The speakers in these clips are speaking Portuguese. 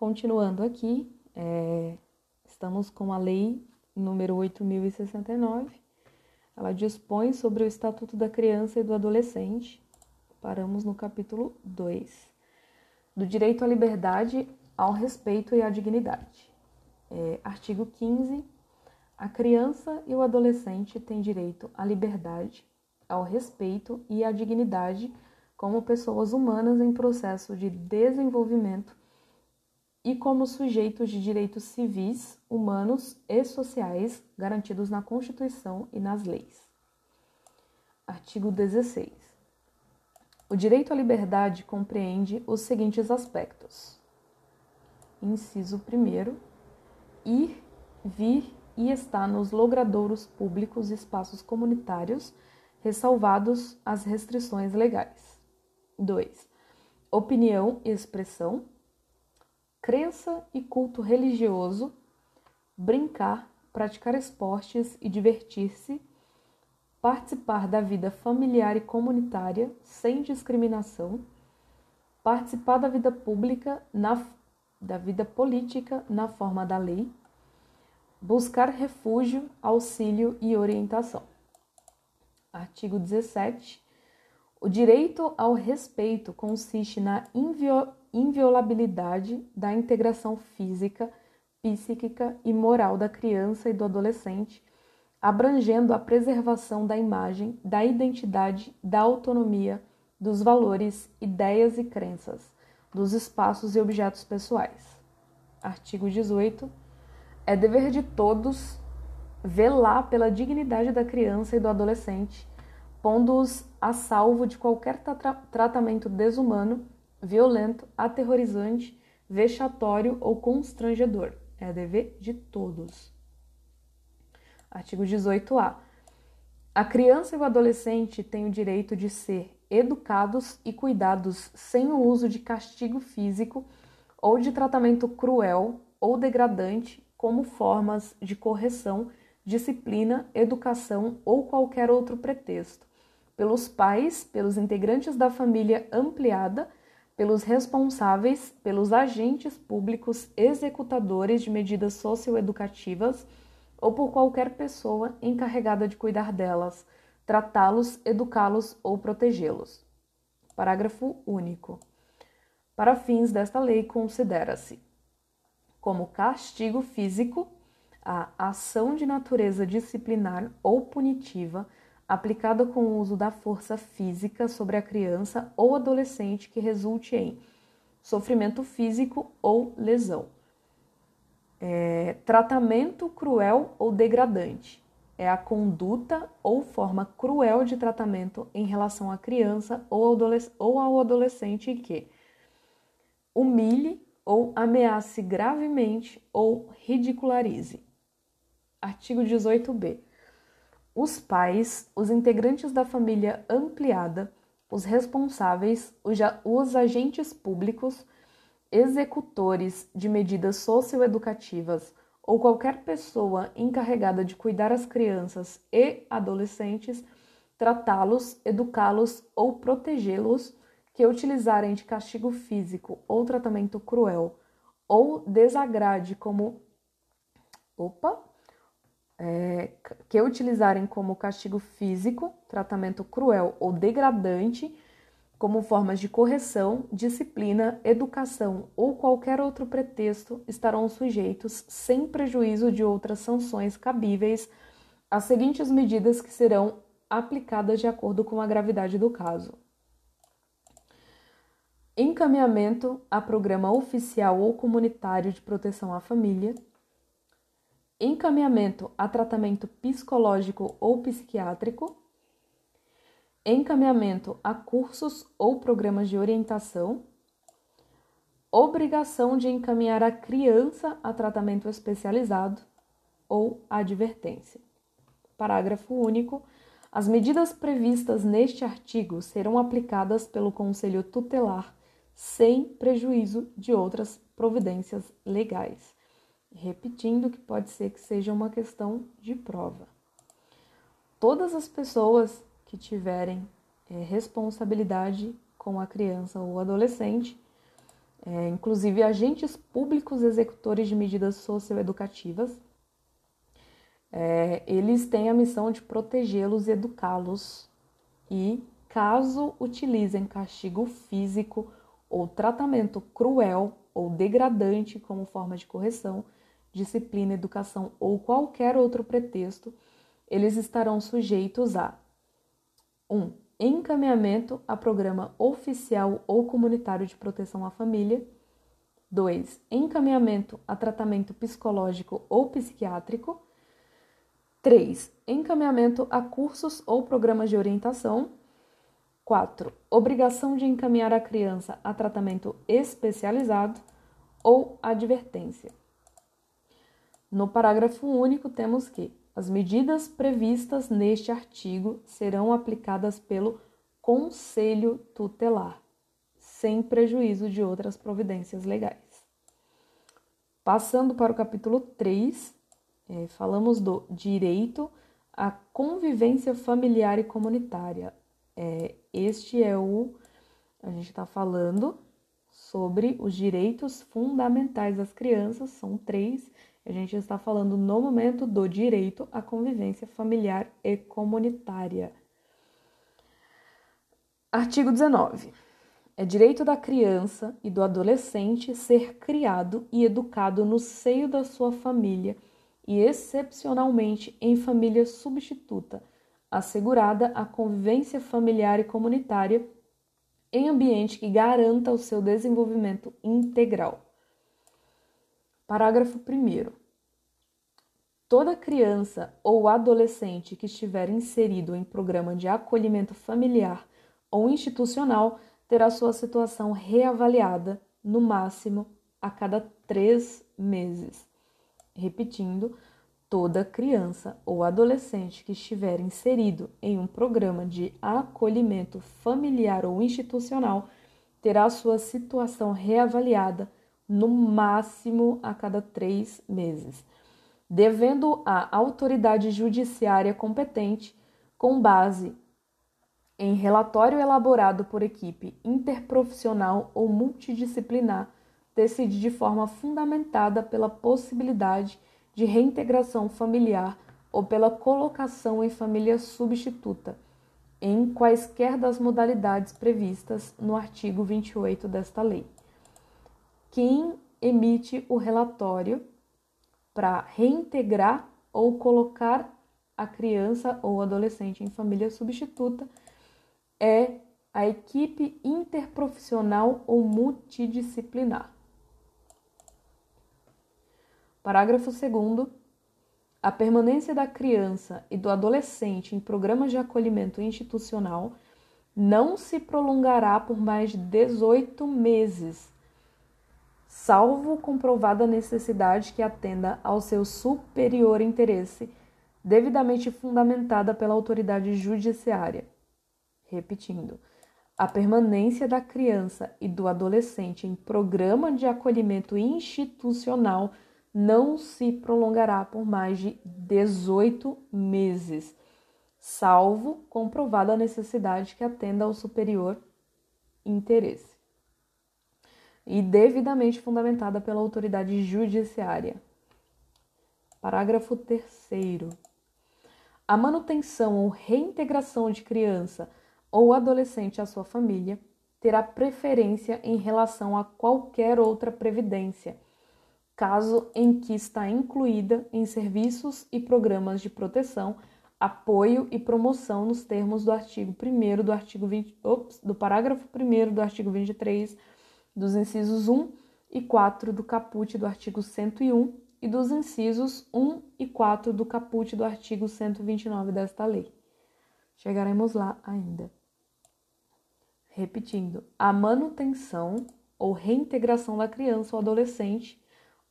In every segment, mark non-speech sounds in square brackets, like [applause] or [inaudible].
Continuando aqui, é, estamos com a lei número 8069. Ela dispõe sobre o Estatuto da Criança e do Adolescente. Paramos no capítulo 2. Do direito à liberdade, ao respeito e à dignidade. É, artigo 15. A criança e o adolescente têm direito à liberdade, ao respeito e à dignidade como pessoas humanas em processo de desenvolvimento e como sujeitos de direitos civis, humanos e sociais garantidos na Constituição e nas leis. Artigo 16. O direito à liberdade compreende os seguintes aspectos: inciso 1, ir, vir e estar nos logradouros públicos e espaços comunitários, ressalvados as restrições legais. 2. Opinião e expressão crença e culto religioso, brincar, praticar esportes e divertir-se, participar da vida familiar e comunitária sem discriminação, participar da vida pública, na, da vida política na forma da lei, buscar refúgio, auxílio e orientação. Artigo 17. O direito ao respeito consiste na invio inviolabilidade da integração física, psíquica e moral da criança e do adolescente, abrangendo a preservação da imagem, da identidade, da autonomia, dos valores, ideias e crenças, dos espaços e objetos pessoais. Artigo 18. É dever de todos velar pela dignidade da criança e do adolescente, pondo-os a salvo de qualquer tra tratamento desumano violento, aterrorizante, vexatório ou constrangedor. É dever de todos. Artigo 18-A. A criança e o adolescente têm o direito de ser educados e cuidados sem o uso de castigo físico ou de tratamento cruel ou degradante como formas de correção, disciplina, educação ou qualquer outro pretexto, pelos pais, pelos integrantes da família ampliada pelos responsáveis, pelos agentes públicos executadores de medidas socioeducativas ou por qualquer pessoa encarregada de cuidar delas, tratá-los, educá-los ou protegê-los. Parágrafo único. Para fins desta lei, considera-se como castigo físico a ação de natureza disciplinar ou punitiva aplicada com o uso da força física sobre a criança ou adolescente que resulte em sofrimento físico ou lesão. É, tratamento cruel ou degradante é a conduta ou forma cruel de tratamento em relação à criança ou, ou ao adolescente que humilhe ou ameace gravemente ou ridicularize. Artigo 18b os pais, os integrantes da família ampliada, os responsáveis, os agentes públicos, executores de medidas socioeducativas ou qualquer pessoa encarregada de cuidar as crianças e adolescentes, tratá-los, educá-los ou protegê-los que utilizarem de castigo físico ou tratamento cruel ou desagrade como opa, é, que utilizarem como castigo físico, tratamento cruel ou degradante, como formas de correção, disciplina, educação ou qualquer outro pretexto, estarão sujeitos, sem prejuízo de outras sanções cabíveis, às seguintes medidas que serão aplicadas de acordo com a gravidade do caso. Encaminhamento a programa oficial ou comunitário de proteção à família encaminhamento a tratamento psicológico ou psiquiátrico, encaminhamento a cursos ou programas de orientação, obrigação de encaminhar a criança a tratamento especializado ou advertência. Parágrafo único. As medidas previstas neste artigo serão aplicadas pelo Conselho Tutelar sem prejuízo de outras providências legais repetindo que pode ser que seja uma questão de prova. Todas as pessoas que tiverem é, responsabilidade com a criança ou adolescente é, inclusive agentes públicos executores de medidas socioeducativas. É, eles têm a missão de protegê-los e educá-los e, caso utilizem castigo físico ou tratamento cruel ou degradante como forma de correção, disciplina, educação ou qualquer outro pretexto, eles estarão sujeitos a 1. Um, encaminhamento a programa oficial ou comunitário de proteção à família. 2. Encaminhamento a tratamento psicológico ou psiquiátrico. 3. Encaminhamento a cursos ou programas de orientação. 4. Obrigação de encaminhar a criança a tratamento especializado ou advertência. No parágrafo único, temos que as medidas previstas neste artigo serão aplicadas pelo Conselho Tutelar, sem prejuízo de outras providências legais. Passando para o capítulo 3, é, falamos do direito à convivência familiar e comunitária. É, este é o. A gente está falando sobre os direitos fundamentais das crianças, são três, a gente está falando no momento do direito à convivência familiar e comunitária. Artigo 19. É direito da criança e do adolescente ser criado e educado no seio da sua família e, excepcionalmente, em família substituta, assegurada a convivência familiar e comunitária em ambiente que garanta o seu desenvolvimento integral. Parágrafo 1. Toda criança ou adolescente que estiver inserido em programa de acolhimento familiar ou institucional terá sua situação reavaliada, no máximo, a cada três meses. Repetindo, toda criança ou adolescente que estiver inserido em um programa de acolhimento familiar ou institucional terá sua situação reavaliada no máximo a cada três meses, devendo a autoridade judiciária competente, com base em relatório elaborado por equipe interprofissional ou multidisciplinar, decidir de forma fundamentada pela possibilidade de reintegração familiar ou pela colocação em família substituta, em quaisquer das modalidades previstas no artigo 28 desta lei quem emite o relatório para reintegrar ou colocar a criança ou adolescente em família substituta é a equipe interprofissional ou multidisciplinar. Parágrafo 2. A permanência da criança e do adolescente em programas de acolhimento institucional não se prolongará por mais de 18 meses salvo comprovada necessidade que atenda ao seu superior interesse, devidamente fundamentada pela autoridade judiciária. Repetindo, a permanência da criança e do adolescente em programa de acolhimento institucional não se prolongará por mais de 18 meses, salvo comprovada necessidade que atenda ao superior interesse e devidamente fundamentada pela autoridade judiciária. Parágrafo 3. A manutenção ou reintegração de criança ou adolescente à sua família terá preferência em relação a qualquer outra previdência, caso em que está incluída em serviços e programas de proteção, apoio e promoção nos termos do artigo 1 do artigo 20, ops, do parágrafo 1 do artigo 23 dos incisos 1 e 4 do caput do artigo 101 e dos incisos 1 e 4 do caput do artigo 129 desta lei. Chegaremos lá ainda. Repetindo, a manutenção ou reintegração da criança ou adolescente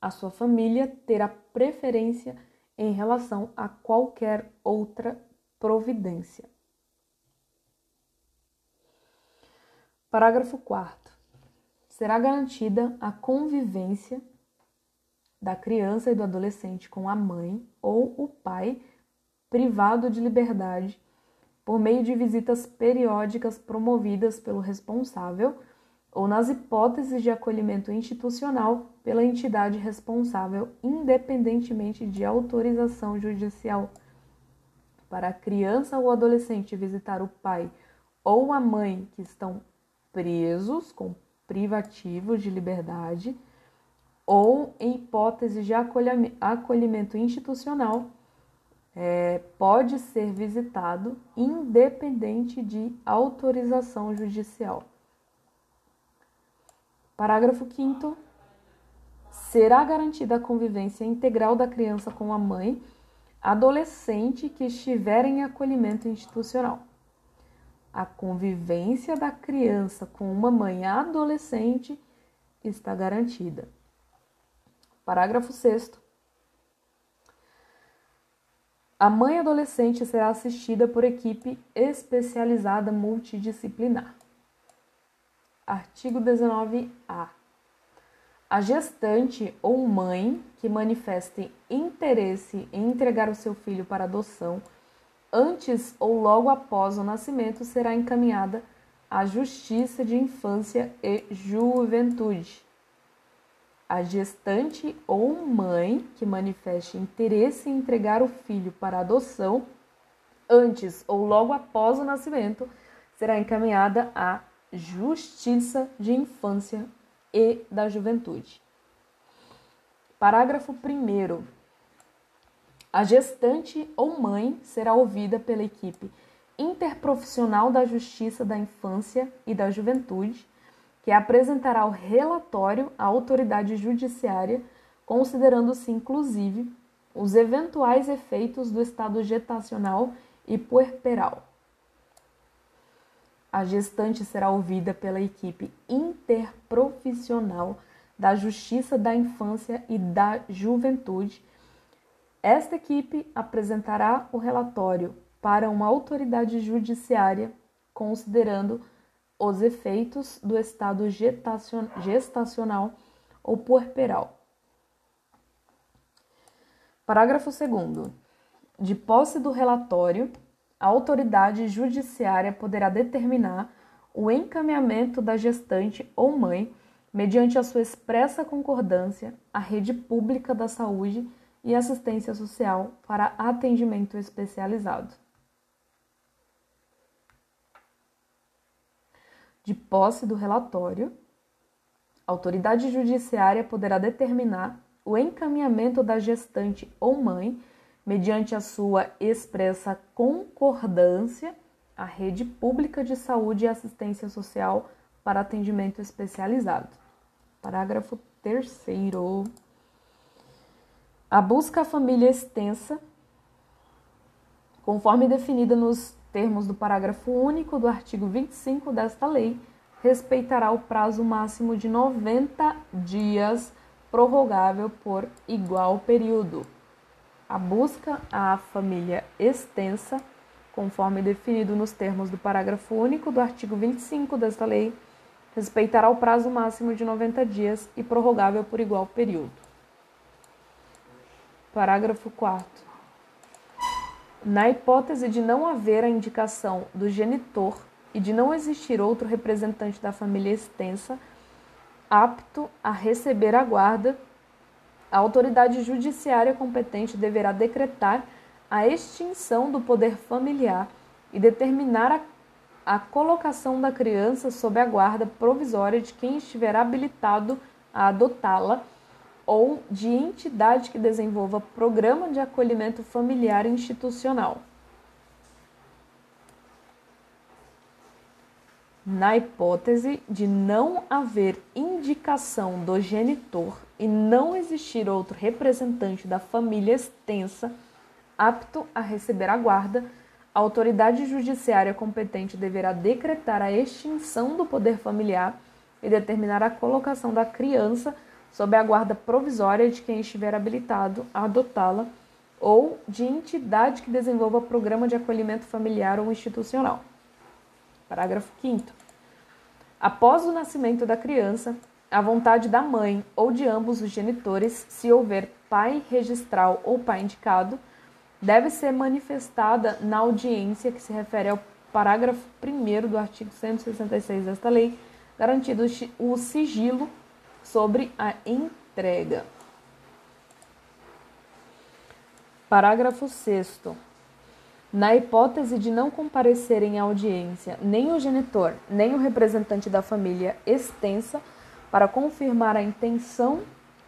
à sua família terá preferência em relação a qualquer outra providência. Parágrafo 4 será garantida a convivência da criança e do adolescente com a mãe ou o pai privado de liberdade por meio de visitas periódicas promovidas pelo responsável ou nas hipóteses de acolhimento institucional pela entidade responsável, independentemente de autorização judicial. Para a criança ou adolescente visitar o pai ou a mãe que estão presos com privativos de liberdade ou em hipótese de acolhimento institucional, é, pode ser visitado independente de autorização judicial. Parágrafo 5. Será garantida a convivência integral da criança com a mãe, adolescente que estiver em acolhimento institucional. A convivência da criança com uma mãe adolescente está garantida. Parágrafo 6. A mãe adolescente será assistida por equipe especializada multidisciplinar. Artigo 19-A. A gestante ou mãe que manifeste interesse em entregar o seu filho para adoção antes ou logo após o nascimento será encaminhada à Justiça de Infância e Juventude. A gestante ou mãe que manifeste interesse em entregar o filho para adoção antes ou logo após o nascimento será encaminhada à Justiça de Infância e da Juventude. Parágrafo 1. A gestante ou mãe será ouvida pela equipe interprofissional da Justiça da Infância e da Juventude, que apresentará o relatório à autoridade judiciária, considerando-se inclusive os eventuais efeitos do estado gestacional e puerperal. A gestante será ouvida pela equipe interprofissional da Justiça da Infância e da Juventude. Esta equipe apresentará o relatório para uma autoridade judiciária, considerando os efeitos do estado gestacional ou puerperal. Parágrafo 2. De posse do relatório, a autoridade judiciária poderá determinar o encaminhamento da gestante ou mãe, mediante a sua expressa concordância, à rede pública da saúde e assistência social para atendimento especializado. De posse do relatório, a autoridade judiciária poderá determinar o encaminhamento da gestante ou mãe mediante a sua expressa concordância, à rede pública de saúde e assistência social para atendimento especializado. Parágrafo 3. A busca à família extensa, conforme definida nos termos do parágrafo único do artigo 25 desta lei, respeitará o prazo máximo de 90 dias, prorrogável por igual período a busca à família extensa, conforme definido nos termos do parágrafo único do artigo 25 desta lei, respeitará o prazo máximo de 90 dias e prorrogável por igual período. Parágrafo 4. Na hipótese de não haver a indicação do genitor e de não existir outro representante da família extensa apto a receber a guarda a autoridade judiciária competente deverá decretar a extinção do poder familiar e determinar a, a colocação da criança sob a guarda provisória de quem estiver habilitado a adotá-la ou de entidade que desenvolva programa de acolhimento familiar institucional. Na hipótese de não haver indicação do genitor e não existir outro representante da família extensa apto a receber a guarda, a autoridade judiciária competente deverá decretar a extinção do poder familiar e determinar a colocação da criança sob a guarda provisória de quem estiver habilitado a adotá-la ou de entidade que desenvolva programa de acolhimento familiar ou institucional. Parágrafo 5. Após o nascimento da criança, a vontade da mãe ou de ambos os genitores, se houver pai registral ou pai indicado, deve ser manifestada na audiência que se refere ao parágrafo 1 do artigo 166 desta lei, garantido o sigilo sobre a entrega. Parágrafo 6. Na hipótese de não comparecerem à audiência nem o genitor, nem o representante da família extensa para confirmar a intenção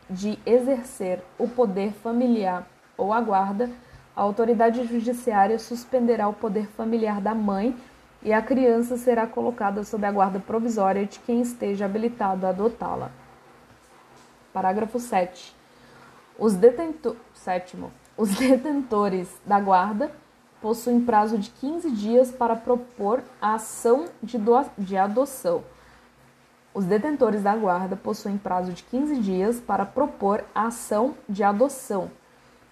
de exercer o poder familiar ou a guarda, a autoridade judiciária suspenderá o poder familiar da mãe e a criança será colocada sob a guarda provisória de quem esteja habilitado a adotá-la. Parágrafo 7. Os, detento... Sétimo. Os [laughs] detentores da guarda possuem prazo de 15 dias para propor a ação de, do... de adoção. Os detentores da guarda possuem prazo de 15 dias para propor a ação de adoção,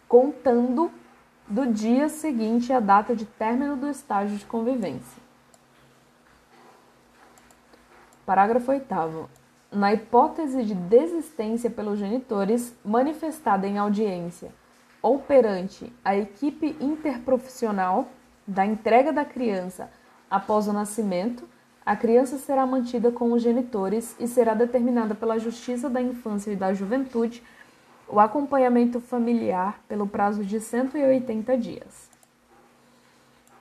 contando do dia seguinte à data de término do estágio de convivência. Parágrafo 8. Na hipótese de desistência pelos genitores manifestada em audiência ou perante a equipe interprofissional da entrega da criança após o nascimento, a criança será mantida com os genitores e será determinada pela Justiça da Infância e da Juventude o acompanhamento familiar pelo prazo de 180 dias.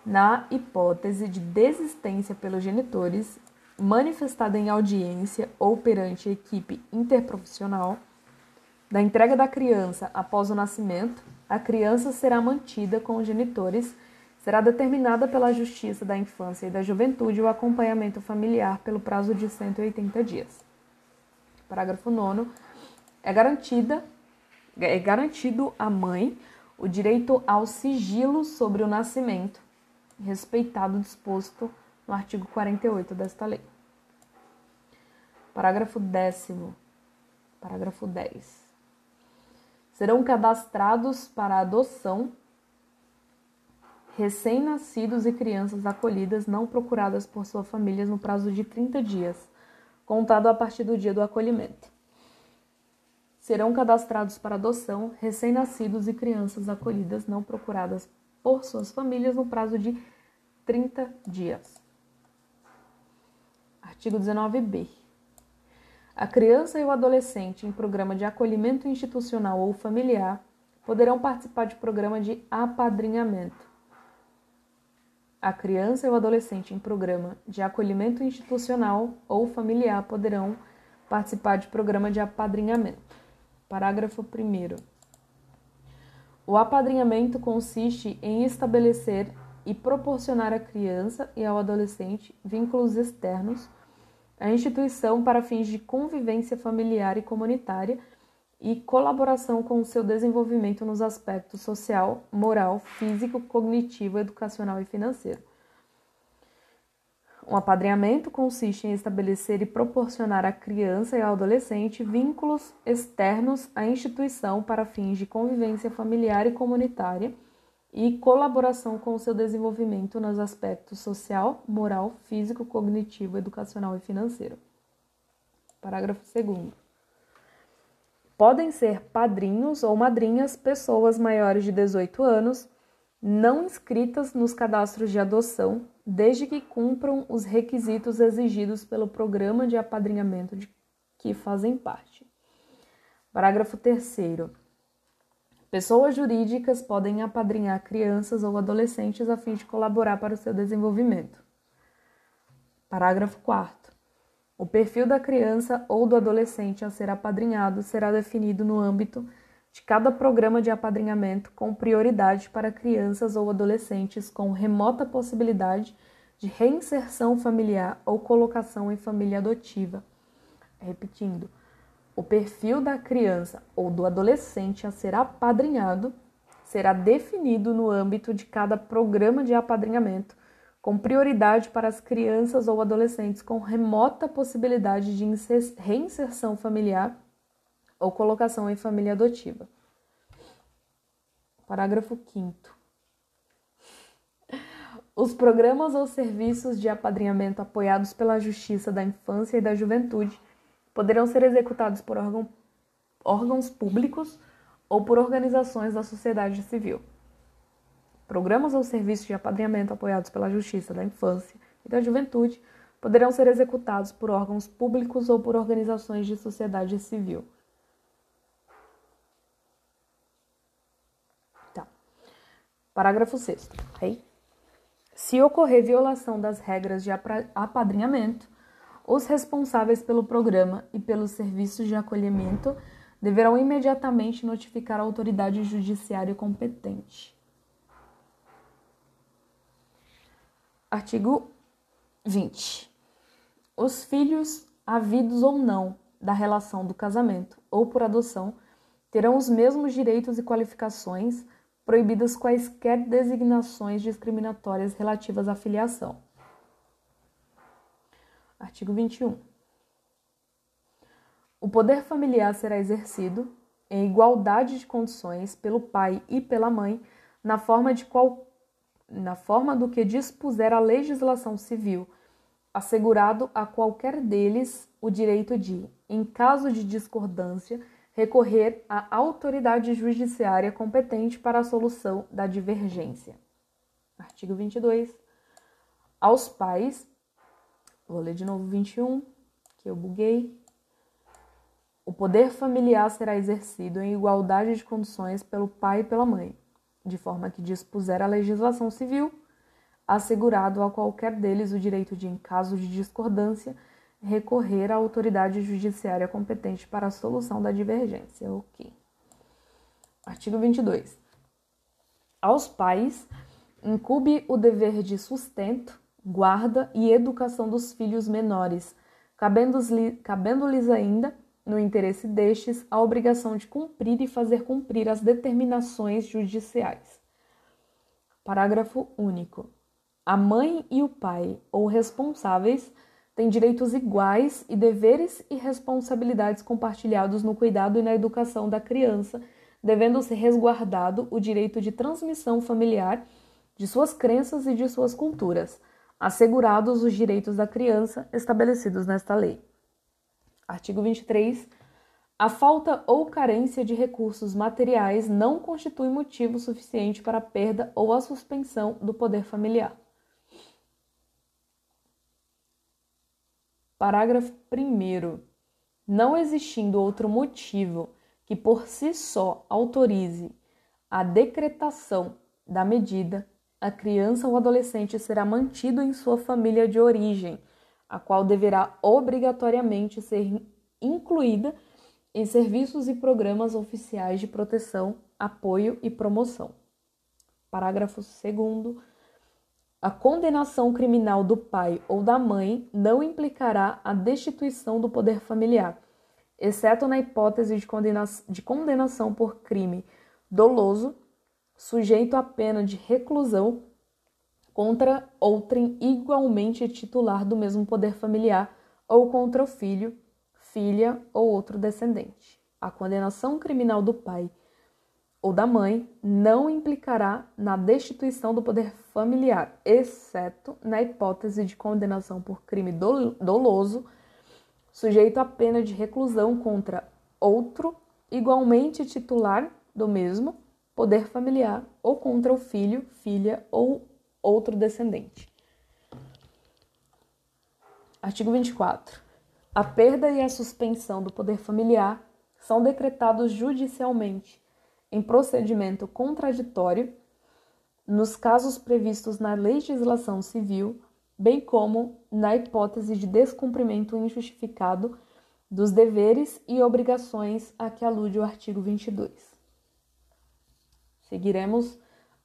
Na hipótese de desistência pelos genitores, manifestada em audiência ou perante equipe interprofissional, da entrega da criança após o nascimento, a criança será mantida com os genitores, será determinada pela Justiça da Infância e da Juventude o acompanhamento familiar pelo prazo de 180 dias. Parágrafo 9. É garantida é garantido à mãe o direito ao sigilo sobre o nascimento, respeitado o disposto no artigo 48 desta lei. Parágrafo 10. Parágrafo 10. Serão cadastrados para adoção recém-nascidos e crianças acolhidas não procuradas por suas famílias no prazo de 30 dias, contado a partir do dia do acolhimento. Serão cadastrados para adoção recém-nascidos e crianças acolhidas não procuradas por suas famílias no prazo de 30 dias. Artigo 19b. A criança e o adolescente em programa de acolhimento institucional ou familiar poderão participar de programa de apadrinhamento. A criança e o adolescente em programa de acolhimento institucional ou familiar poderão participar de programa de apadrinhamento. Parágrafo 1. O apadrinhamento consiste em estabelecer e proporcionar à criança e ao adolescente vínculos externos à instituição para fins de convivência familiar e comunitária e colaboração com o seu desenvolvimento nos aspectos social, moral, físico, cognitivo, educacional e financeiro. Um apadrinhamento consiste em estabelecer e proporcionar à criança e ao adolescente vínculos externos à instituição para fins de convivência familiar e comunitária e colaboração com o seu desenvolvimento nos aspectos social, moral, físico, cognitivo, educacional e financeiro. Parágrafo 2. Podem ser padrinhos ou madrinhas pessoas maiores de 18 anos, não inscritas nos cadastros de adoção, desde que cumpram os requisitos exigidos pelo programa de apadrinhamento de que fazem parte. Parágrafo 3. Pessoas jurídicas podem apadrinhar crianças ou adolescentes a fim de colaborar para o seu desenvolvimento. Parágrafo 4. O perfil da criança ou do adolescente a ser apadrinhado será definido no âmbito de cada programa de apadrinhamento, com prioridade para crianças ou adolescentes com remota possibilidade de reinserção familiar ou colocação em família adotiva. Repetindo, o perfil da criança ou do adolescente a ser apadrinhado será definido no âmbito de cada programa de apadrinhamento, com prioridade para as crianças ou adolescentes com remota possibilidade de reinserção familiar ou colocação em família adotiva. Parágrafo 5. Os programas ou serviços de apadrinhamento apoiados pela Justiça da Infância e da Juventude poderão ser executados por órgão, órgãos públicos ou por organizações da sociedade civil. Programas ou serviços de apadrinhamento apoiados pela Justiça da Infância e da Juventude poderão ser executados por órgãos públicos ou por organizações de sociedade civil. Tá. Parágrafo 6 okay? Se ocorrer violação das regras de apadrinhamento, os responsáveis pelo programa e pelos serviços de acolhimento deverão imediatamente notificar a autoridade judiciária competente. Artigo 20. Os filhos, havidos ou não, da relação do casamento ou por adoção, terão os mesmos direitos e qualificações, proibidas quaisquer designações discriminatórias relativas à filiação. Artigo 21. O poder familiar será exercido em igualdade de condições pelo pai e pela mãe na forma de qual na forma do que dispuser a legislação civil, assegurado a qualquer deles o direito de, em caso de discordância, recorrer à autoridade judiciária competente para a solução da divergência. Artigo 22. Aos pais, vou ler de novo 21, que eu buguei. O poder familiar será exercido em igualdade de condições pelo pai e pela mãe de forma que dispuser a legislação civil, assegurado a qualquer deles o direito de, em caso de discordância, recorrer à autoridade judiciária competente para a solução da divergência. Ok. Artigo 22. Aos pais incube o dever de sustento, guarda e educação dos filhos menores, cabendo-lhes ainda no interesse destes, a obrigação de cumprir e fazer cumprir as determinações judiciais. Parágrafo único. A mãe e o pai, ou responsáveis, têm direitos iguais e deveres e responsabilidades compartilhados no cuidado e na educação da criança, devendo ser resguardado o direito de transmissão familiar de suas crenças e de suas culturas, assegurados os direitos da criança estabelecidos nesta lei. Artigo 23. A falta ou carência de recursos materiais não constitui motivo suficiente para a perda ou a suspensão do poder familiar. Parágrafo 1. Não existindo outro motivo que por si só autorize a decretação da medida, a criança ou adolescente será mantido em sua família de origem a qual deverá obrigatoriamente ser incluída em serviços e programas oficiais de proteção, apoio e promoção. Parágrafo 2. A condenação criminal do pai ou da mãe não implicará a destituição do poder familiar, exceto na hipótese de, de condenação por crime doloso, sujeito à pena de reclusão contra outrem igualmente titular do mesmo poder familiar ou contra o filho, filha ou outro descendente. A condenação criminal do pai ou da mãe não implicará na destituição do poder familiar, exceto na hipótese de condenação por crime doloso, sujeito à pena de reclusão contra outro igualmente titular do mesmo poder familiar ou contra o filho, filha ou outro descendente. Artigo 24. A perda e a suspensão do poder familiar são decretados judicialmente em procedimento contraditório nos casos previstos na legislação civil, bem como na hipótese de descumprimento injustificado dos deveres e obrigações a que alude o artigo 22. Seguiremos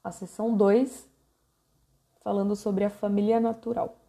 a seção 2 falando sobre a família natural.